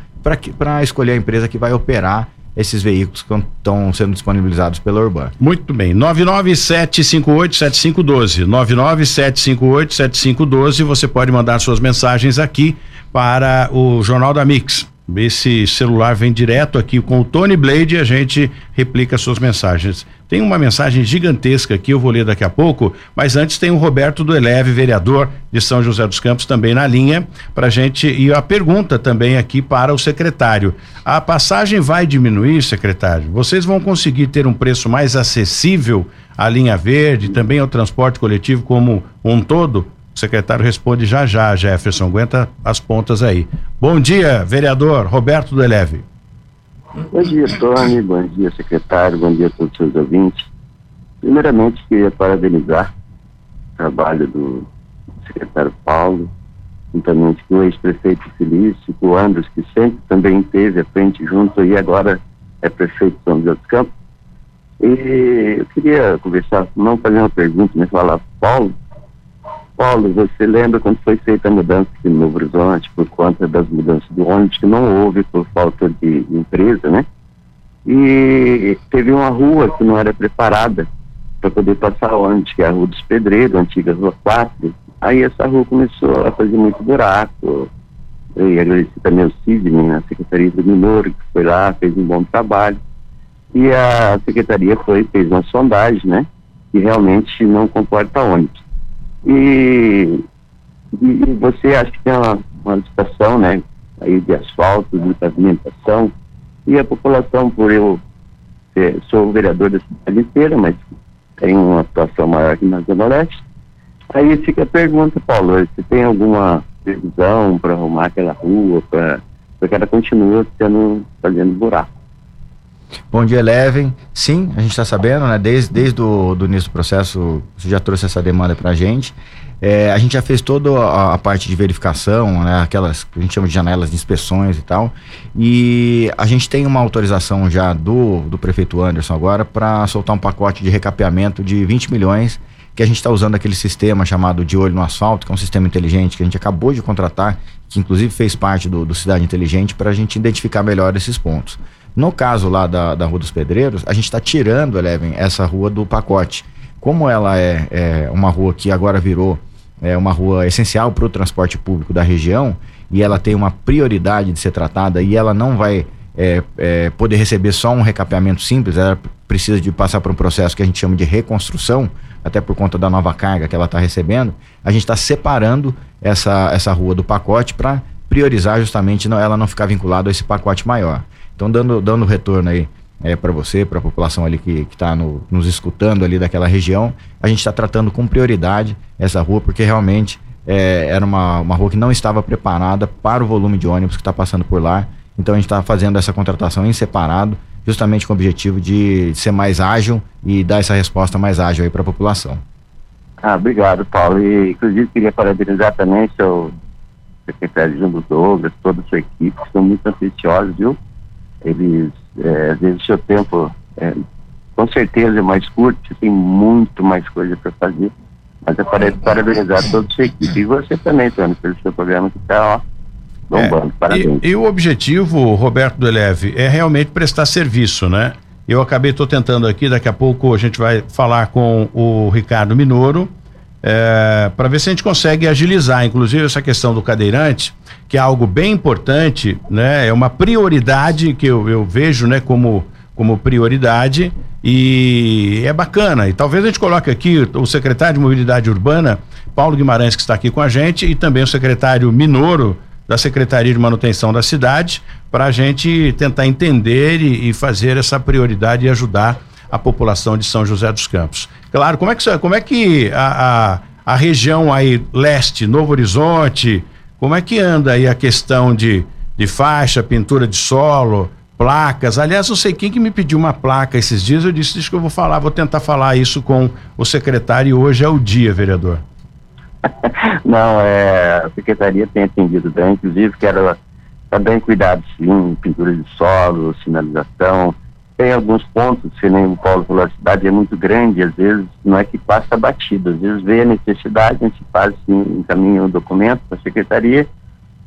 para escolher a empresa que vai operar esses veículos que estão sendo disponibilizados pela Urban. Muito bem. 997587512. 997587512. Você pode mandar suas mensagens aqui para o Jornal da Mix. Esse celular vem direto aqui com o Tony Blade e a gente replica suas mensagens. Tem uma mensagem gigantesca aqui, eu vou ler daqui a pouco, mas antes tem o Roberto do Eleve, vereador de São José dos Campos, também na linha, para gente. E a pergunta também aqui para o secretário: a passagem vai diminuir, secretário? Vocês vão conseguir ter um preço mais acessível à linha verde, também ao transporte coletivo como um todo? O secretário responde já já, Jefferson. Aguenta as pontas aí. Bom dia, vereador Roberto do Eleve. Bom dia, Tony. Bom dia, secretário. Bom dia a todos os seus ouvintes. Primeiramente, queria parabenizar o trabalho do secretário Paulo, juntamente com o ex-prefeito Felício, com o Andros, que sempre também esteve à frente junto e agora é prefeito de São José dos Campos. E eu queria conversar, não fazer uma pergunta, mas falar, Paulo, Paulo, você lembra quando foi feita a mudança aqui no Novo Horizonte por conta das mudanças do ônibus, que não houve por falta de empresa, né? E teve uma rua que não era preparada para poder passar ônibus, que é a Rua dos Pedreiros, antiga Rua 4. Aí essa rua começou a fazer muito buraco. E agradeci também ao Sidney, a Secretaria do Minoro, que foi lá, fez um bom trabalho. E a Secretaria foi, fez uma sondagem, né? Que realmente não comporta ônibus. E, e você acha que tem uma, uma licitação, né, aí de asfalto, de pavimentação, e a população, por eu ser, sou vereador da cidade inteira, mas tem uma atuação maior aqui na Zona Leste, aí fica a pergunta, Paulo, você tem alguma previsão para arrumar aquela rua, para que ela continue sendo, fazendo buraco? Bom dia, Eleven. Sim, a gente está sabendo, né? Desde, desde o do início do processo, você já trouxe essa demanda para a gente. É, a gente já fez toda a, a, parte de verificação, né? Aquelas que a gente chama de janelas de inspeções e tal. E a gente tem uma autorização já do, do prefeito Anderson agora para soltar um pacote de recapeamento de 20 milhões que a gente está usando aquele sistema chamado de olho no asfalto, que é um sistema inteligente que a gente acabou de contratar, que inclusive fez parte do, do Cidade Inteligente, para a gente identificar melhor esses pontos. No caso lá da, da Rua dos Pedreiros, a gente está tirando, Eleven, essa rua do pacote. Como ela é, é uma rua que agora virou é, uma rua essencial para o transporte público da região e ela tem uma prioridade de ser tratada e ela não vai é, é, poder receber só um recapeamento simples, ela precisa de passar por um processo que a gente chama de reconstrução, até por conta da nova carga que ela está recebendo, a gente está separando essa, essa rua do pacote para priorizar justamente não, ela não ficar vinculada a esse pacote maior. Então, dando, dando retorno aí é, para você, para a população ali que está no, nos escutando ali daquela região, a gente está tratando com prioridade essa rua, porque realmente é, era uma, uma rua que não estava preparada para o volume de ônibus que está passando por lá. Então a gente está fazendo essa contratação em separado, justamente com o objetivo de ser mais ágil e dar essa resposta mais ágil aí para a população. Ah, obrigado, Paulo. E, inclusive, queria parabenizar também seu secretário Jumbo Douglas, toda a sua equipe, que estão muito ambiciosos, viu? Eles, é, às vezes, o seu tempo, é, com certeza, é mais curto, tem muito mais coisa para fazer. Mas eu quero parabenizar toda a sua equipe. E você também, Tony, pelo seu programa que está, ó, bombando. É, Parabéns. E, e, o objetivo, Roberto do Eleve, é realmente prestar serviço, né? Eu acabei, estou tentando aqui, daqui a pouco a gente vai falar com o Ricardo Minoro, é, para ver se a gente consegue agilizar, inclusive, essa questão do cadeirante, que é algo bem importante, né? É uma prioridade que eu, eu vejo, né, como, como prioridade e é bacana. E talvez a gente coloque aqui o secretário de Mobilidade Urbana, Paulo Guimarães, que está aqui com a gente, e também o secretário Minoro, da Secretaria de Manutenção da cidade, para a gente tentar entender e, e, fazer essa prioridade e ajudar a população de São José dos Campos. Claro, como é que, como é que a, a, a região aí leste, Novo Horizonte, como é que anda aí a questão de, de faixa, pintura de solo, placas. Aliás, eu sei quem que me pediu uma placa esses dias, eu disse, que eu vou falar, vou tentar falar isso com o secretário e hoje é o dia, vereador. Não, é, a secretaria tem atendido bem, inclusive quero bem cuidado sim, pintura de solo, sinalização. Tem alguns pontos, se nem o Paulo falou, a cidade é muito grande, às vezes não é que passa batido, às vezes vê a necessidade, a gente faz sim, encaminha o um documento para a secretaria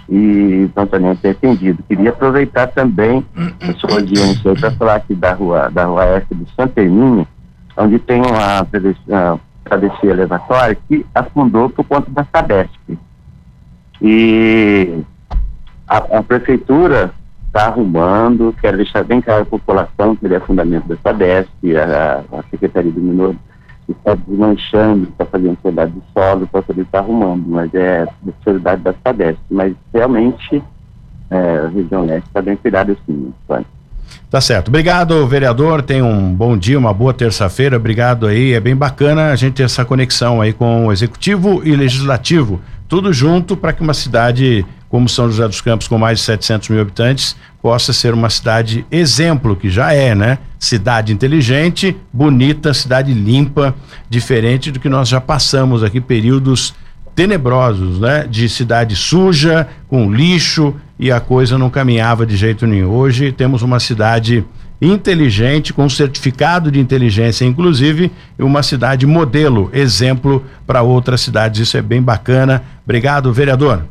e prontamente é atendido. Queria aproveitar também a sua audiência para falar aqui da rua, da rua F de Santa Hermínia, onde tem uma, uma travessia elevatória que afundou por conta da Sabesp. E a, a prefeitura está arrumando, quero deixar bem claro a população que ele é fundamento da Sabesp, a, a Secretaria do Minor está desmanchando, está fazendo solidariedade de solo para poder estar arrumando, mas é solidariedade da Sabesp. Mas realmente é, a região leste está bem cuidada assim, Antônio. Tá certo. Obrigado, vereador. Tenha um bom dia, uma boa terça-feira. Obrigado aí. É bem bacana a gente ter essa conexão aí com o executivo e legislativo, tudo junto para que uma cidade como São José dos Campos, com mais de 700 mil habitantes, possa ser uma cidade exemplo, que já é, né? Cidade inteligente, bonita, cidade limpa, diferente do que nós já passamos aqui, períodos tenebrosos, né? De cidade suja, com lixo e a coisa não caminhava de jeito nenhum. Hoje temos uma cidade inteligente, com certificado de inteligência, inclusive, uma cidade modelo, exemplo para outras cidades. Isso é bem bacana. Obrigado, vereador.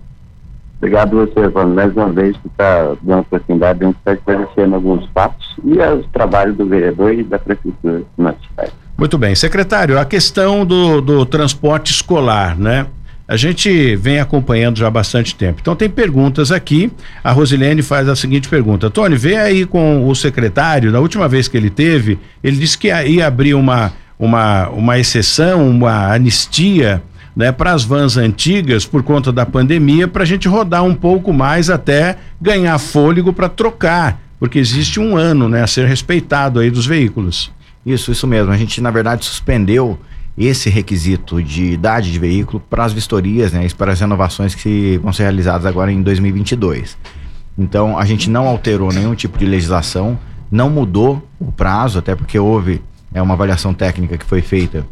Obrigado você, Evandro, mais uma vez por estar dando oportunidade de a gente estar esclarecendo alguns fatos e o trabalho do vereador e da prefeitura na cidade. Muito bem. Secretário, a questão do, do transporte escolar, né? A gente vem acompanhando já há bastante tempo. Então tem perguntas aqui. A Rosilene faz a seguinte pergunta: Tony, vê aí com o secretário, na última vez que ele teve, ele disse que ia abrir uma, uma, uma exceção, uma anistia. Né, para as vans antigas por conta da pandemia, para a gente rodar um pouco mais até ganhar fôlego para trocar, porque existe um ano né, a ser respeitado aí dos veículos. Isso, isso mesmo. A gente, na verdade, suspendeu esse requisito de idade de veículo para as vistorias, né, para as renovações que vão ser realizadas agora em 2022. Então, a gente não alterou nenhum tipo de legislação, não mudou o prazo, até porque houve é, uma avaliação técnica que foi feita,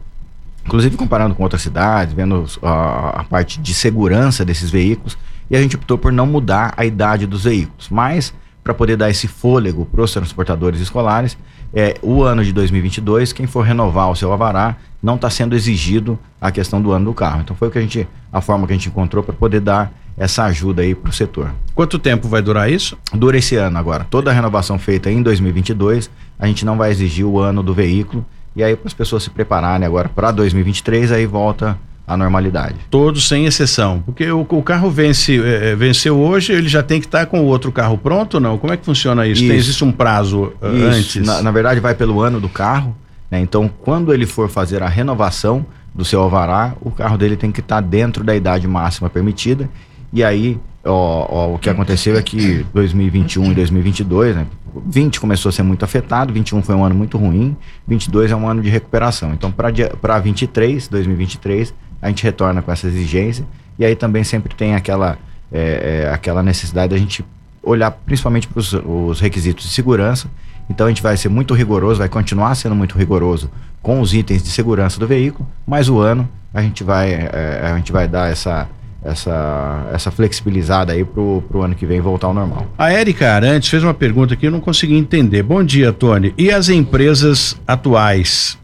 inclusive comparando com outras cidades, vendo a, a parte de segurança desses veículos, e a gente optou por não mudar a idade dos veículos. Mas, para poder dar esse fôlego para os transportadores escolares, é, o ano de 2022, quem for renovar o seu Avará, não está sendo exigido a questão do ano do carro. Então foi o que a gente, a forma que a gente encontrou para poder dar essa ajuda aí para o setor. Quanto tempo vai durar isso? Dura esse ano agora. Toda a renovação feita em 2022, a gente não vai exigir o ano do veículo. E aí, para as pessoas se prepararem agora para 2023, aí volta a normalidade. Todos sem exceção. Porque o, o carro vence, é, é venceu hoje, ele já tem que estar tá com o outro carro pronto ou não? Como é que funciona isso? isso. Tem, existe um prazo uh, antes? Na, na, verdade, vai pelo ano do carro. Né? Então, quando ele for fazer a renovação do seu alvará, o carro dele tem que estar tá dentro da idade máxima permitida. E aí, ó, ó, o que aconteceu é que 2021 e 2022, né? 20 começou a ser muito afetado, 21 foi um ano muito ruim, 22 é um ano de recuperação. Então, para 23, 2023, a gente retorna com essa exigência. E aí também sempre tem aquela, é, aquela necessidade da gente olhar principalmente para os requisitos de segurança. Então a gente vai ser muito rigoroso, vai continuar sendo muito rigoroso com os itens de segurança do veículo, mas o ano a gente vai, é, a gente vai dar essa, essa, essa flexibilizada aí pro, pro ano que vem voltar ao normal. A Érica Arantes fez uma pergunta que eu não consegui entender. Bom dia, Tony. E as empresas atuais?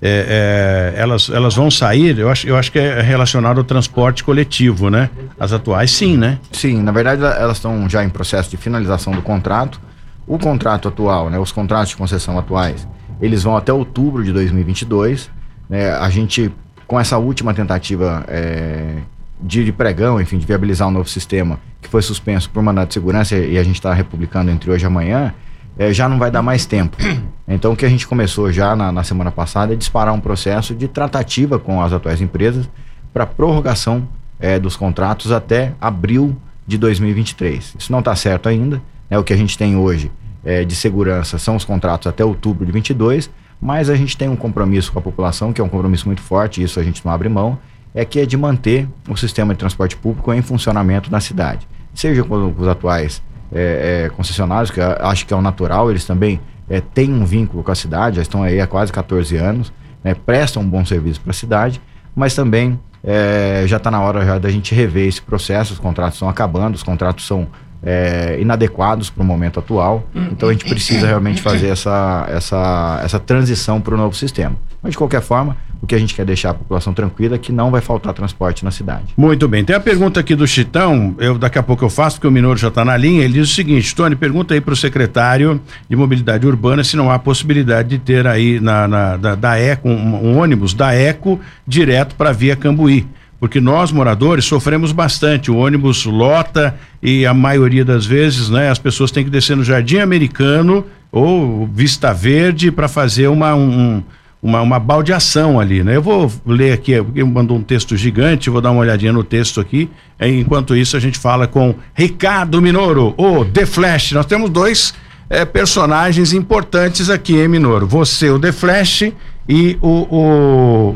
É, é, elas, elas vão sair, eu acho, eu acho que é relacionado ao transporte coletivo, né? As atuais, sim, né? Sim, na verdade elas estão já em processo de finalização do contrato. O contrato atual, né, os contratos de concessão atuais, eles vão até outubro de 2022. Né, a gente, com essa última tentativa é, de, pregão, enfim, de viabilizar um novo sistema, que foi suspenso por mandato de segurança e a gente está republicando entre hoje e amanhã, é, já não vai dar mais tempo. Então, o que a gente começou já na, na semana passada é disparar um processo de tratativa com as atuais empresas para prorrogação é, dos contratos até abril de 2023. Isso não está certo ainda. Né? O que a gente tem hoje é, de segurança são os contratos até outubro de 22, mas a gente tem um compromisso com a população, que é um compromisso muito forte, isso a gente não abre mão, é que é de manter o sistema de transporte público em funcionamento na cidade. Seja com os atuais é, é, concessionários, que acho que é o natural, eles também é, têm um vínculo com a cidade, já estão aí há quase 14 anos, né, prestam um bom serviço para a cidade, mas também é, já está na hora já da gente rever esse processo, os contratos estão acabando, os contratos são é, inadequados para o momento atual. Então a gente precisa realmente fazer essa, essa, essa transição para o novo sistema. Mas de qualquer forma, o que a gente quer deixar a população tranquila é que não vai faltar transporte na cidade. Muito bem. Tem a pergunta aqui do Chitão, eu daqui a pouco eu faço, porque o Minoro já está na linha. Ele diz o seguinte: Tony, pergunta aí para o secretário de Mobilidade Urbana se não há possibilidade de ter aí na, na da, da Eco, um, um ônibus da Eco direto para Via Cambuí porque nós moradores sofremos bastante. O ônibus lota e a maioria das vezes, né, as pessoas têm que descer no Jardim Americano ou Vista Verde para fazer uma, um, uma, uma baldeação ali, né? Eu vou ler aqui, ele mandou um texto gigante, vou dar uma olhadinha no texto aqui. Enquanto isso, a gente fala com Ricardo Minoro, o The Flash. Nós temos dois é, personagens importantes aqui, hein, Minoro? Você, o The Flash, e o,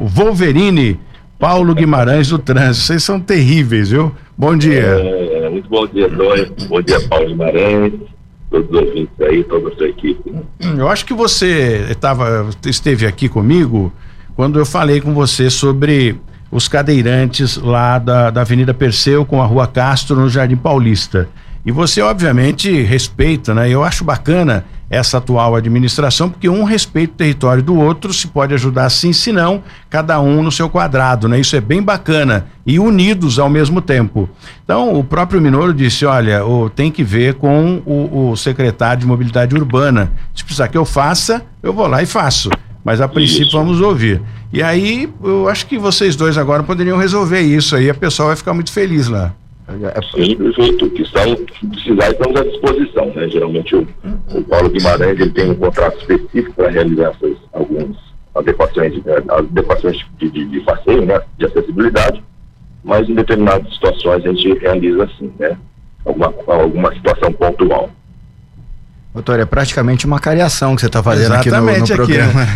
o Wolverine Paulo Guimarães do Trânsito. Vocês são terríveis, viu? Bom dia. É, muito bom dia, Tony. Bom dia, Paulo Guimarães. Todos os ouvintes aí, toda a sua equipe. Eu acho que você tava, esteve aqui comigo quando eu falei com você sobre os cadeirantes lá da, da Avenida Perseu com a Rua Castro no Jardim Paulista. E você, obviamente, respeita, né? Eu acho bacana essa atual administração, porque um respeita o território do outro, se pode ajudar sim, se não, cada um no seu quadrado, né? Isso é bem bacana e unidos ao mesmo tempo. Então, o próprio Minoro disse, olha, o, tem que ver com o, o secretário de Mobilidade Urbana. Se precisar que eu faça, eu vou lá e faço. Mas a princípio isso. vamos ouvir. E aí, eu acho que vocês dois agora poderiam resolver isso aí, a pessoa vai ficar muito feliz lá. É Sim, prefeito, que são, precisar, estamos à disposição. Né? Geralmente o, o Paulo Guimarães ele tem um contrato específico para realizar essas algumas adequações, eh, adequações de, de, de passeio, né? de acessibilidade, mas em determinadas situações a gente realiza assim, né? Alguma, alguma situação pontual. Doutor, é praticamente uma cariação que você está fazendo Exatamente aqui no, no programa.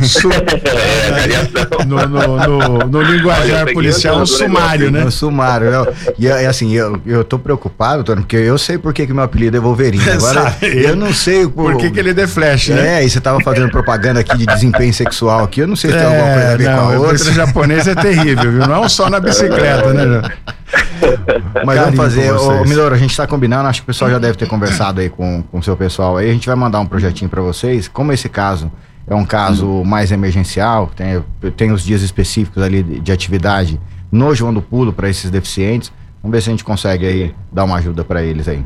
Aqui, é, no, no, no, no linguajar policial, um sumário, né? No sumário. Eu, e assim, eu, eu tô preocupado, doutor, porque eu sei por que, que meu apelido é Wolverine. Agora, eu não sei por, por que, que ele é Flash, né? É, e você estava fazendo propaganda aqui de desempenho sexual aqui, eu não sei se é, tem alguma coisa a ver não, com a outra. Esse japonês é terrível, viu? Não só na bicicleta, né? Mas Carinho vamos fazer, ô. Miloro, a gente tá combinando, acho que o pessoal já deve ter conversado aí com o seu pessoal aí, a gente vai mandar um projetinho para vocês, como esse caso é um caso mais emergencial, tem, tem os dias específicos ali de, de atividade no João do Pulo para esses deficientes, vamos ver se a gente consegue aí dar uma ajuda para eles aí.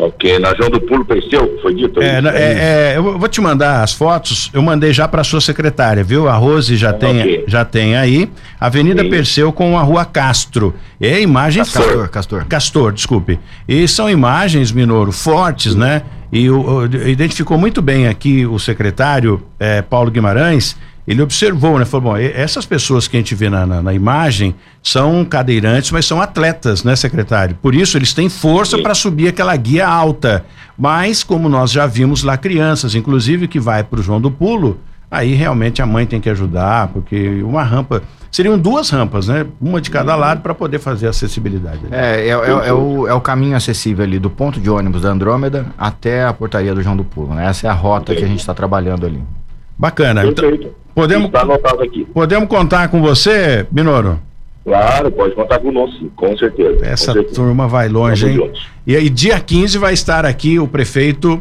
Ok, na João do Pulo Perseu, foi dito? É, na- é, é, eu vou te mandar as fotos, eu mandei já para sua secretária, viu? A Rose já, Ah, tem, ok. já tem aí. Avenida Sim. Perseu com a Rua Castro. É imagem Castor, Castor. Castor, desculpe. E são imagens, Minoro, fortes, né? E o, o- identificou muito bem aqui o secretário eh, Paulo Guimarães. Ele observou, né? Falou: bom, essas pessoas que a gente vê na, na- na imagem são cadeirantes, mas são atletas, né, secretário? Por isso eles têm força para subir aquela guia alta. Mas, como nós já vimos lá, crianças, inclusive que vai para o João do Pulo, aí realmente a mãe tem que ajudar, porque uma rampa. Seriam duas rampas, né? Uma de cada lado para poder fazer a acessibilidade. É, é, é, é o, é o caminho acessível ali do ponto de ônibus da Andrômeda até a portaria do João do Pulo, né? Essa é a rota que a gente está trabalhando ali. Bacana. Então, Perfeito. podemos, Está anotado aqui. podemos contar com você, Minoro? Claro, pode contar conosco, com certeza. Essa com certeza. turma vai longe, Tamo hein? juntos. E aí, dia 15 vai estar aqui o prefeito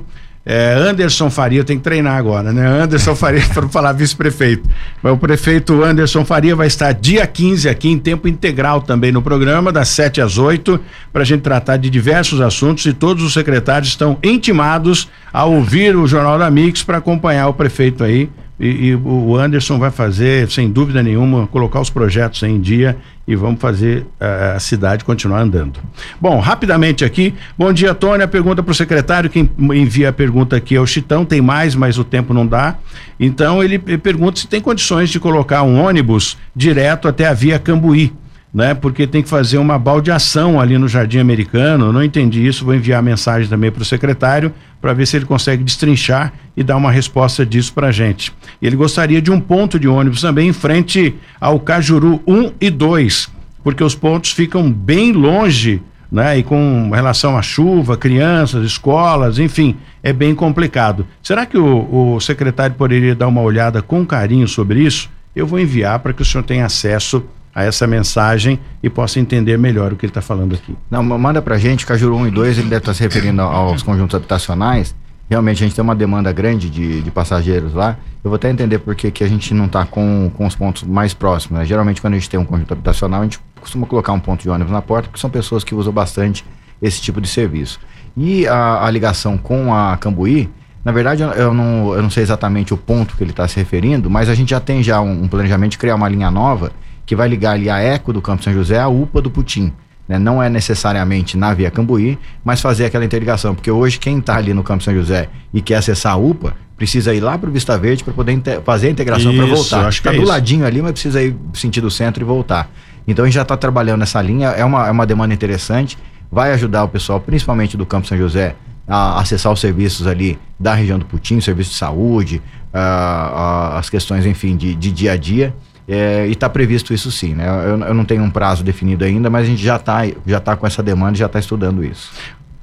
eh, Anderson Faria, tem que treinar agora, né? Anderson Faria, para falar vice-prefeito. O prefeito Anderson Faria vai estar dia 15 aqui em tempo integral também no programa, das 7 às 8, para a gente tratar de diversos assuntos e todos os secretários estão intimados a ouvir o Jornal da Mix para acompanhar o prefeito aí. E, e o Anderson vai fazer, sem dúvida nenhuma, colocar os projetos em dia e vamos fazer eh, a cidade continuar andando. Bom, rapidamente aqui, bom dia, Tony. A pergunta para o secretário, quem envia a pergunta aqui é o Chitão, tem mais, mas o tempo não dá. Então ele eh, pergunta se tem condições de colocar um ônibus direto até a via Cambuí. Né, porque tem que fazer uma baldeação ali no Jardim Americano. Não entendi isso, vou enviar mensagem também para o secretário para ver se ele consegue destrinchar e dar uma resposta disso para a gente. Ele gostaria de um ponto de ônibus também em frente ao Cajuru 1 e 2, porque os pontos ficam bem longe, né? E com relação à chuva, crianças, escolas, enfim, é bem complicado. Será que o, o secretário poderia dar uma olhada com carinho sobre isso? Eu vou enviar para que o senhor tenha acesso essa mensagem e possa entender melhor o que ele está falando aqui. Não, ma- manda pra gente, Cajuru 1 e 2, ele deve estar se referindo aos conjuntos habitacionais. Realmente a gente tem uma demanda grande de, de passageiros lá. Eu vou até entender por que que a gente não está com, com os pontos mais próximos. né? Geralmente, quando a gente tem um conjunto habitacional, a gente costuma colocar um ponto de ônibus na porta, porque são pessoas que usam bastante esse tipo de serviço. E a, a ligação com a Cambuí, na verdade, eu não, eu não sei exatamente o ponto que ele está se referindo, mas a gente já tem já um, um planejamento de criar uma linha nova que vai ligar ali a Eco do Campo São José à UPA do Putim. né? Não é necessariamente na Via Cambuí, mas fazer aquela interligação, porque hoje quem está ali no Campo São José e quer acessar a UPA, precisa ir lá para o Vista Verde para poder fazer a integração para voltar. acho que Tá é do isso. ladinho ali, mas precisa ir sentido centro e voltar. Então a gente já está trabalhando nessa linha, é uma, é uma demanda interessante, vai ajudar o pessoal, principalmente do Campo São José, a acessar os serviços ali da região do Putim, serviço de saúde, ah, ah, as questões, enfim, de, de dia a dia. É, e está previsto isso sim, né? Eu, eu não tenho um prazo definido ainda, mas a gente já está já tá com essa demanda e já está estudando isso.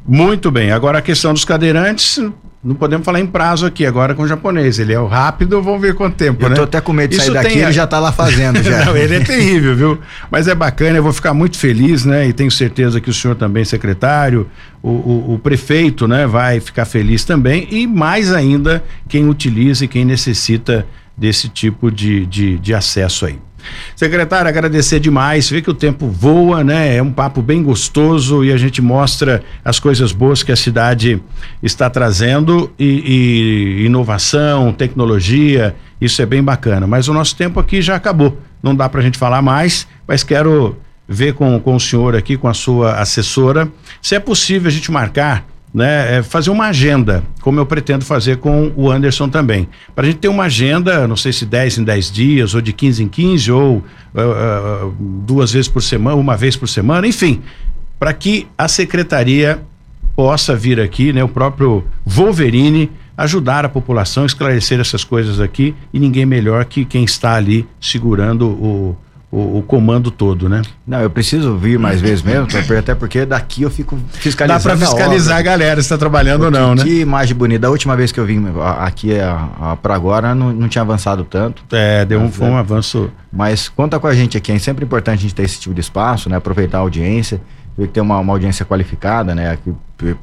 Muito bem. Agora a questão dos cadeirantes, não podemos falar em prazo aqui, agora com o japonês. Ele é o rápido, vamos ver quanto tempo, Eu né? tô até com medo de Isso sair daqui, tem ele já tá lá fazendo já. Não, ele é terrível, viu? Mas é bacana, eu vou ficar muito feliz, né? E tenho certeza que o senhor também, secretário, o, o, o prefeito, né, vai ficar feliz também. E mais ainda, quem utiliza e quem necessita desse tipo de, de, de acesso aí. Secretário, agradecer demais. Vê que o tempo voa, né? É um papo bem gostoso e a gente mostra as coisas boas que a cidade está trazendo e, e inovação, tecnologia. Isso é bem bacana. Mas o nosso tempo aqui já acabou. Não dá para a gente falar mais, mas quero ver com, com o senhor aqui, com a sua assessora, se é possível a gente marcar né, é fazer uma agenda, como eu pretendo fazer com o Anderson também. Para a gente ter uma agenda, não sei se 10 em 10 dias, ou de 15 em 15, ou ah, ah, duas vezes por semana, uma vez por semana, enfim, para que a secretaria possa vir aqui, né, o próprio Wolverine, ajudar a população, esclarecer essas coisas aqui, e ninguém melhor que quem está ali segurando o, o, o, comando todo, né? Não, eu preciso vir mais vezes mesmo, até porque daqui eu fico fiscalizando. Dá para fiscalizar a, a, galera se está trabalhando ou não, né? Que imagem bonita. Da última vez que eu vim aqui para agora, não, não tinha avançado tanto. É, deu um, foi um avanço. Mas conta com a gente aqui, é sempre importante a gente ter esse tipo de espaço, né? Aproveitar a audiência, ver que tem uma, uma audiência qualificada, né? Aqui,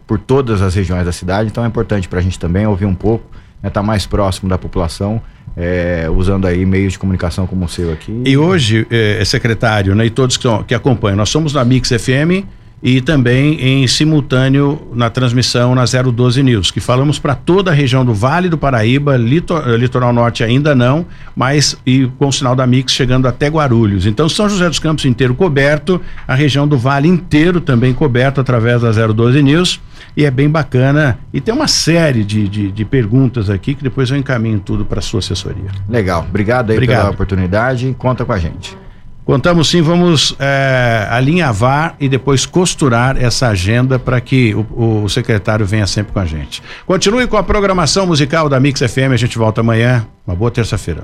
por todas as regiões da cidade, então é importante para a gente também ouvir um pouco, né? Estar tá mais próximo da população é, usando aí meios de comunicação como o seu aqui. E hoje, é, secretário, né, e todos que, que acompanham, nós somos na Mix FM e também em simultâneo na transmissão na 012 News, que falamos para toda a região do Vale do Paraíba, litor, Litoral Norte ainda não, mas e com o sinal da Mix chegando até Guarulhos. Então São José dos Campos inteiro coberto, a região do Vale inteiro também coberto através da 012 News e é bem bacana. E tem uma série de, de, de perguntas aqui que depois eu encaminho tudo para sua assessoria. Legal, obrigado aí obrigado. pela oportunidade, conta com a gente. Contamos sim, vamos é, alinhavar e depois costurar essa agenda para que o, o, secretário venha sempre com a gente. Continue com a programação musical da Mix FM, a gente volta amanhã. Uma boa terça-feira.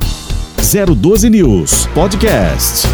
012 News Podcast.